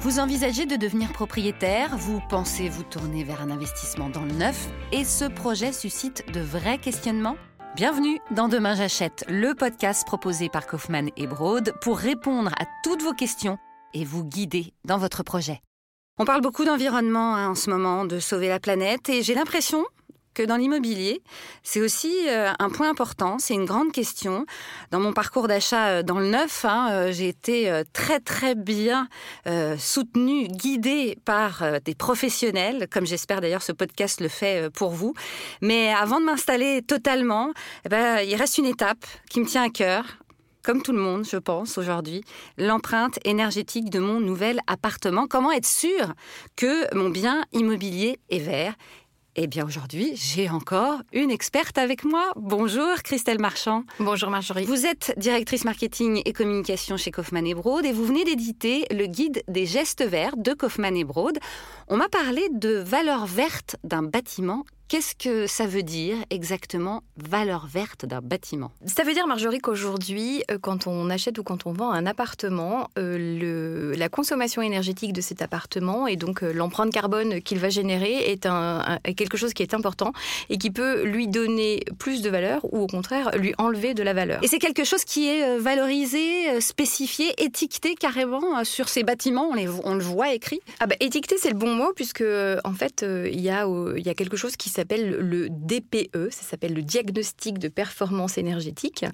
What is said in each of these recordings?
Vous envisagez de devenir propriétaire, vous pensez vous tourner vers un investissement dans le neuf, et ce projet suscite de vrais questionnements? Bienvenue dans Demain j'achète, le podcast proposé par Kaufmann et Broad pour répondre à toutes vos questions et vous guider dans votre projet. On parle beaucoup d'environnement hein, en ce moment, de sauver la planète, et j'ai l'impression que dans l'immobilier, c'est aussi euh, un point important, c'est une grande question. Dans mon parcours d'achat euh, dans le neuf, hein, euh, j'ai été très très bien soutenue, guidée par des professionnels, comme j'espère d'ailleurs ce podcast le fait pour vous. Mais avant de m'installer totalement, eh ben, il reste une étape qui me tient à cœur, comme tout le monde, je pense, aujourd'hui, l'empreinte énergétique de mon nouvel appartement. Comment être sûr que mon bien immobilier est vert? Eh bien aujourd'hui, j'ai encore une experte avec moi. Bonjour Christelle Marchand. Bonjour Marjorie. Vous êtes directrice marketing et communication chez Kaufmann et Broad et vous venez d'éditer le guide des gestes verts de Kaufmann et Broad. On m'a parlé de valeur verte d'un bâtiment. Qu'est-ce que ça veut dire exactement valeur verte d'un bâtiment? Ça veut dire, Marjorie, qu'aujourd'hui, euh, quand on achète ou quand on vend un appartement, euh, le, la consommation énergétique de cet appartement et donc euh, l'empreinte carbone qu'il va générer est, un, quelque chose qui est important et qui peut lui donner plus de valeur ou au contraire lui enlever de la valeur. Et c'est quelque chose qui est valorisé, spécifié, étiqueté carrément sur ces bâtiments, on, les, on le voit écrit? Ah bah, Étiqueté, c'est le bon mot puisque en fait, il y, a, il y a quelque chose qui s'appelle le DPE, ça s'appelle le diagnostic de performance énergétique,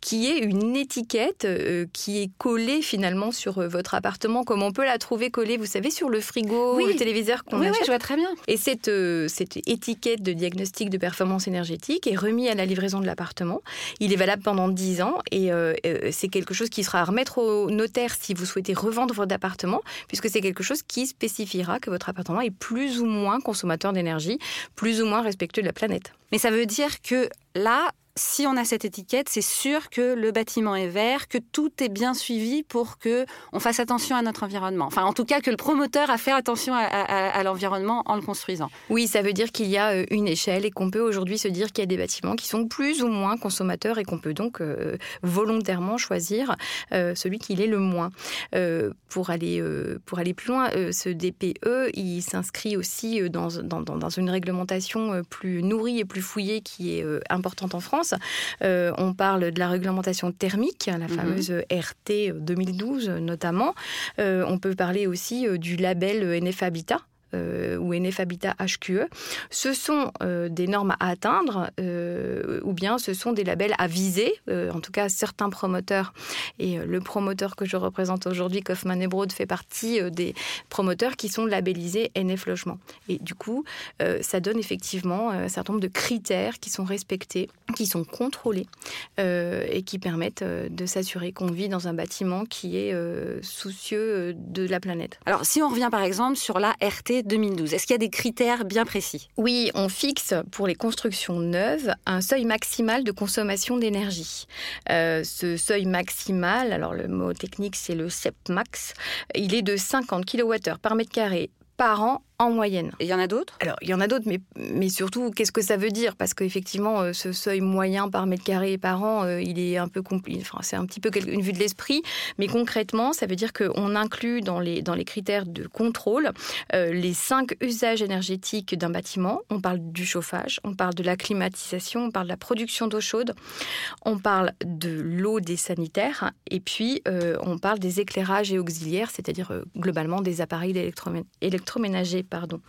qui est une étiquette euh, qui est collée finalement sur euh, votre appartement, comme on peut la trouver collée, vous savez, sur le frigo ou le téléviseur qu'on oui, achète. Oui, je vois très bien. Et cette, euh, cette étiquette de diagnostic de performance énergétique est remise à la livraison de l'appartement. Il est valable pendant 10 ans et c'est quelque chose qui sera à remettre au notaire si vous souhaitez revendre votre appartement, puisque c'est quelque chose qui spécifiera que votre appartement est plus ou moins consommateur d'énergie, plus ou moins respectueux de la planète. Mais ça veut dire que là, si on a cette étiquette, c'est sûr que le bâtiment est vert, que tout est bien suivi pour que on fasse attention à notre environnement. Enfin, en tout cas, que le promoteur a fait attention à, l'environnement en le construisant. Oui, ça veut dire qu'il y a euh, une échelle et qu'on peut aujourd'hui se dire qu'il y a des bâtiments qui sont plus ou moins consommateurs et qu'on peut donc euh, volontairement choisir euh, celui qui l'est le moins. pour aller pour aller plus loin, ce DPE, il s'inscrit aussi dans, dans, dans une réglementation plus nourrie et plus fouillée qui est importante en France euh, on parle de la réglementation thermique, la mhm. fameuse RT 2012 notamment. Euh, on peut parler aussi euh, du label NF Habitat euh, ou NF Habitat HQE, ce sont euh, des normes à atteindre euh, ou bien ce sont des labels à viser. en tout cas, certains promoteurs, et le promoteur que je représente aujourd'hui, Kaufmann Broad, fait partie des promoteurs qui sont labellisés NF Logement. Et du coup, ça donne effectivement un certain nombre de critères qui sont respectés, qui sont contrôlés et qui permettent de s'assurer qu'on vit dans un bâtiment qui est soucieux de la planète. Alors, si on revient par exemple sur la RT 2012. Est-ce qu'il y a des critères bien précis? Oui, on fixe pour les constructions neuves un seuil maximal de consommation d'énergie. Euh, ce seuil maximal, alors le mot technique c'est le CEPMAX, il est de 50 kWh par mètre carré par an en moyenne. Et il y en a d'autres? Alors, il y en a d'autres, mais, mais surtout, qu'est-ce que ça veut dire? Parce qu'effectivement, euh, ce seuil moyen par mètre carré par an, euh, il est un peu compliqué. Enfin, c'est un petit peu une vue de l'esprit, mais concrètement, ça veut dire qu'on inclut dans les, dans les critères de contrôle euh, les cinq usages énergétiques d'un bâtiment. On parle du chauffage, on parle de la climatisation, on parle de la production d'eau chaude, on parle de l'eau des sanitaires, et puis on parle des éclairages et auxiliaires, c'est-à-dire globalement des appareils électroménagers pardon.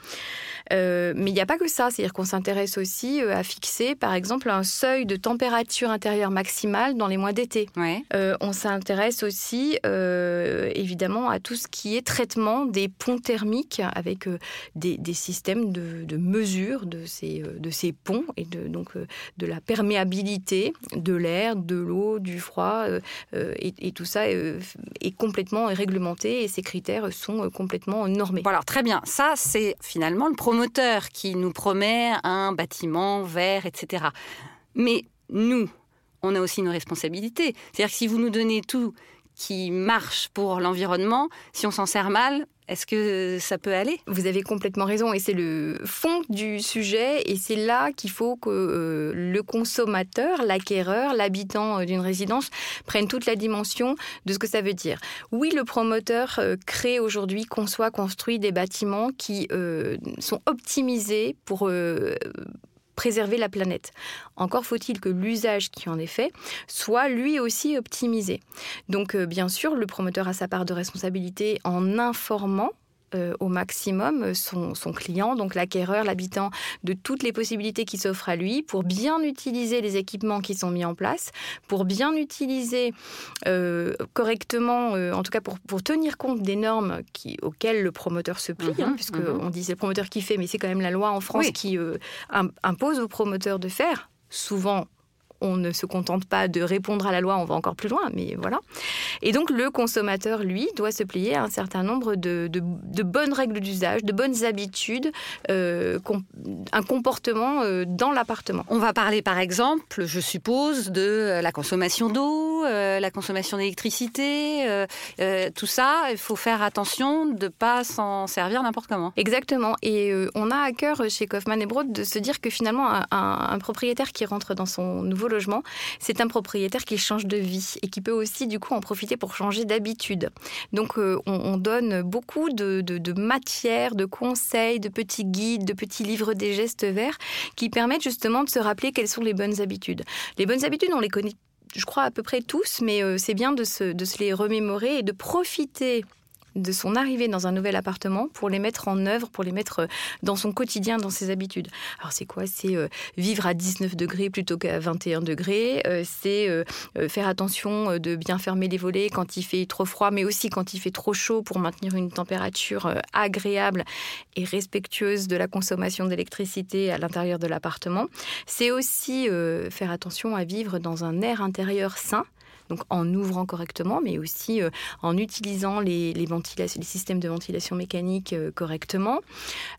Euh, mais il n'y a pas que ça, c'est-à-dire qu'on s'intéresse aussi euh, à fixer, par exemple, un seuil de température intérieure maximale dans les mois d'été. Euh, on s'intéresse aussi, évidemment, à tout ce qui est traitement des ponts thermiques avec des, systèmes de, mesure de ces, de ces ponts et de, donc de la perméabilité de l'air, de l'eau, du froid, et, tout ça est complètement réglementé et ces critères sont complètement normés. Bon alors très bien, ça c'est finalement le promoteur qui nous promet un bâtiment vert, etc. Mais nous, on a aussi nos responsabilités. C'est-à-dire que si vous nous donnez tout qui marche pour l'environnement, si on s'en sert mal, est-ce que ça peut aller? Vous avez complètement raison et c'est le fond du sujet et c'est là qu'il faut que euh, le consommateur, l'acquéreur, l'habitant euh, d'une résidence prenne toute la dimension de ce que ça veut dire. Oui, le promoteur euh, crée aujourd'hui, conçoit, construit des bâtiments qui sont optimisés pour préserver la planète. Encore faut-il que l'usage qui en est fait soit lui aussi optimisé. Donc euh, bien sûr, le promoteur a sa part de responsabilité en informant euh, au maximum son, client, donc l'acquéreur, l'habitant, de toutes les possibilités qui s'offrent à lui pour bien utiliser les équipements qui sont mis en place, pour bien utiliser euh, correctement, euh, en tout cas pour, pour, tenir compte des normes qui, auxquelles le promoteur se plie, hein, mhm, puisque mhm. on dit c'est le promoteur qui fait, mais c'est quand même la loi en France qui impose au promoteur de faire souvent on ne se contente pas de répondre à la loi, on va encore plus loin, mais voilà. Et donc le consommateur, lui, doit se plier à un certain nombre de, bonnes règles d'usage, de bonnes habitudes, euh, un comportement euh, dans l'appartement. On va parler par exemple, je suppose, de la consommation d'eau, euh, la consommation d'électricité, tout ça, il faut faire attention de ne pas s'en servir n'importe comment. Exactement. Et on a à cœur chez Kaufmann et Broad de se dire que finalement, un, propriétaire qui rentre dans son nouveau logement, c'est un propriétaire qui change de vie et qui peut aussi du coup en profiter pour changer d'habitude. Donc euh, on, donne beaucoup de, de, matières, de conseils, de petits guides, de petits livres des gestes verts qui permettent justement de se rappeler quelles sont les bonnes habitudes. Les bonnes habitudes, on les connaît je crois à peu près tous, mais euh, c'est bien de se, de se les remémorer et de profiter de son arrivée dans un nouvel appartement pour les mettre en œuvre, pour les mettre euh, dans son quotidien, dans ses habitudes. Alors c'est quoi? C'est euh, vivre à 19 degrés plutôt qu'à 21 degrés. Euh, c'est faire attention de bien fermer les volets quand il fait trop froid, mais aussi quand il fait trop chaud pour maintenir une température agréable et respectueuse de la consommation d'électricité à l'intérieur de l'appartement. C'est aussi faire attention à vivre dans un air intérieur sain donc en ouvrant correctement, mais aussi euh, en utilisant les, les, les, systèmes de ventilation mécanique euh, correctement.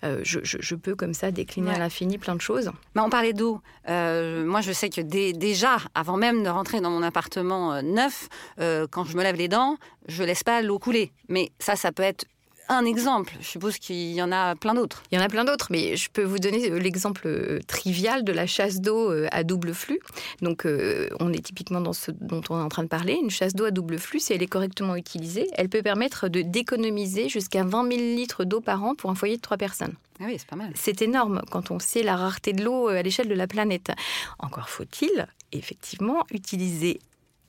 Euh, je, peux comme ça décliner à l'infini plein de choses. Mais on parlait d'eau. moi, je sais que déjà, avant même de rentrer dans mon appartement neuf, quand je me lave les dents, je laisse pas l'eau couler. Mais ça, ça peut être un exemple. Je suppose qu'il y en a plein d'autres. Il y en a plein d'autres, mais je peux vous donner l'exemple euh, trivial de la chasse d'eau euh, à double flux. Donc, euh, on est typiquement dans ce dont on est en train de parler. Une chasse d'eau à double flux, si elle est correctement utilisée, elle peut permettre de d'économiser jusqu'à 20 000 litres d'eau par an pour un foyer de trois personnes. Ah oui, c'est pas mal. C'est énorme quand on sait la rareté de l'eau à l'échelle de la planète. Encore faut-il effectivement utiliser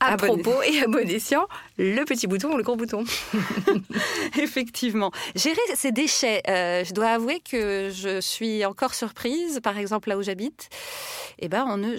à propos et à bon escient, le petit bouton ou le gros bouton. Effectivement. Gérer ces déchets, euh, je dois avouer que je suis encore surprise, par exemple là où j'habite, eh ben, on ne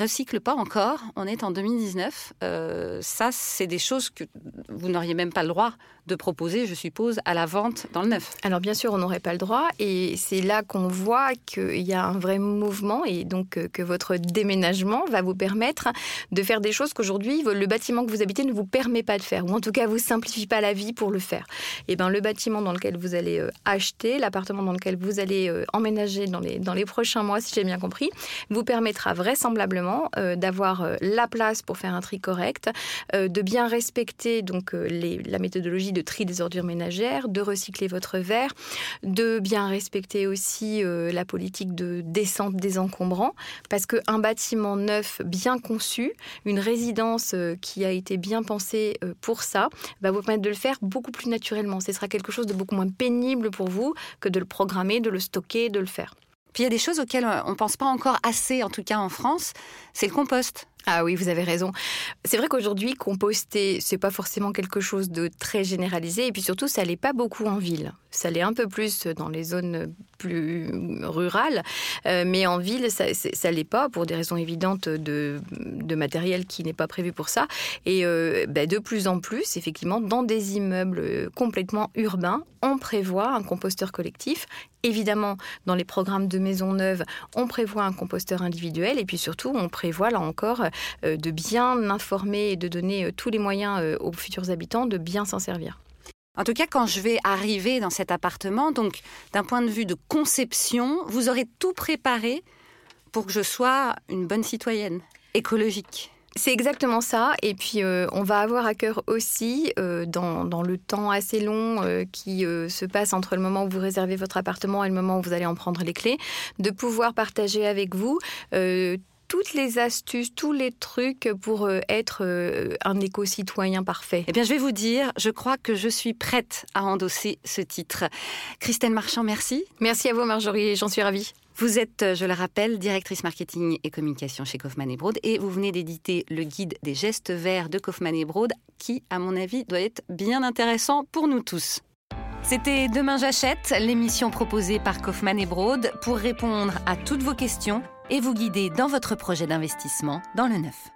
recycle pas encore, on est en 2019. Euh, ça, c'est des choses que vous n'auriez même pas le droit de proposer, je suppose, à la vente dans le neuf. Alors bien sûr, on n'aurait pas le droit et c'est là qu'on voit qu'il y a un vrai mouvement et donc euh, que votre déménagement va vous permettre de faire des choses qu'aujourd'hui le bâtiment que vous habitez ne vous permet pas de faire ou en tout cas vous simplifie pas la vie pour le faire. Et eh ben le bâtiment dans lequel vous allez euh, acheter, l'appartement dans lequel vous allez euh, emménager dans les dans les prochains mois, si j'ai bien compris, vous permettra vraisemblablement d'avoir la place pour faire un tri correct, de bien respecter donc la méthodologie de de tri des ordures ménagères, de recycler votre verre, de bien respecter aussi euh, la politique de descente des encombrants, parce qu'un bâtiment neuf bien conçu, une résidence euh, qui a été bien pensée euh, pour ça, va vous permettre de le faire beaucoup plus naturellement. Ce sera quelque chose de beaucoup moins pénible pour vous que de le programmer, de le stocker, de le faire. Puis il y a des choses auxquelles on ne pense pas encore assez, en tout cas en France, c'est le compost. Ah oui, vous avez raison. C'est vrai qu'aujourd'hui, composter, c'est pas forcément quelque chose de très généralisé, et puis surtout, ça l'est pas beaucoup en ville. Ça l'est un peu plus dans les zones plus rurales, euh, mais en ville, ça, ça l'est pas pour des raisons évidentes de, matériel qui n'est pas prévu pour ça. Et euh, ben, de plus en plus, effectivement, dans des immeubles complètement urbains, on prévoit un composteur collectif. Évidemment, dans les programmes de maisons neuves, on prévoit un composteur individuel, et puis surtout, on prévoit là encore de bien informer et de donner euh, tous les moyens euh, aux futurs habitants de bien s'en servir. En tout cas, quand je vais arriver dans cet appartement, donc d'un point de vue de conception, vous aurez tout préparé pour que je sois une bonne citoyenne écologique. C'est exactement ça. Et puis, euh, on va avoir à cœur aussi, euh, dans, dans, le temps assez long euh, qui se passe entre le moment où vous réservez votre appartement et le moment où vous allez en prendre les clés, de pouvoir partager avec vous toutes les astuces, tous les trucs pour être un éco-citoyen parfait Eh bien, je vais vous dire, je crois que je suis prête à endosser ce titre. Christelle Marchand, merci. Merci à vous, Marjorie, j'en suis ravie. Vous êtes, je le rappelle, directrice marketing et communication chez Kaufmann et Broad et vous venez d'éditer le guide des gestes verts de Kaufmann et Broad qui, à mon avis, doit être bien intéressant pour nous tous. C'était Demain j'achète, l'émission proposée par Kaufmann et Broad pour répondre à toutes vos questions et vous guider dans votre projet d'investissement dans le neuf.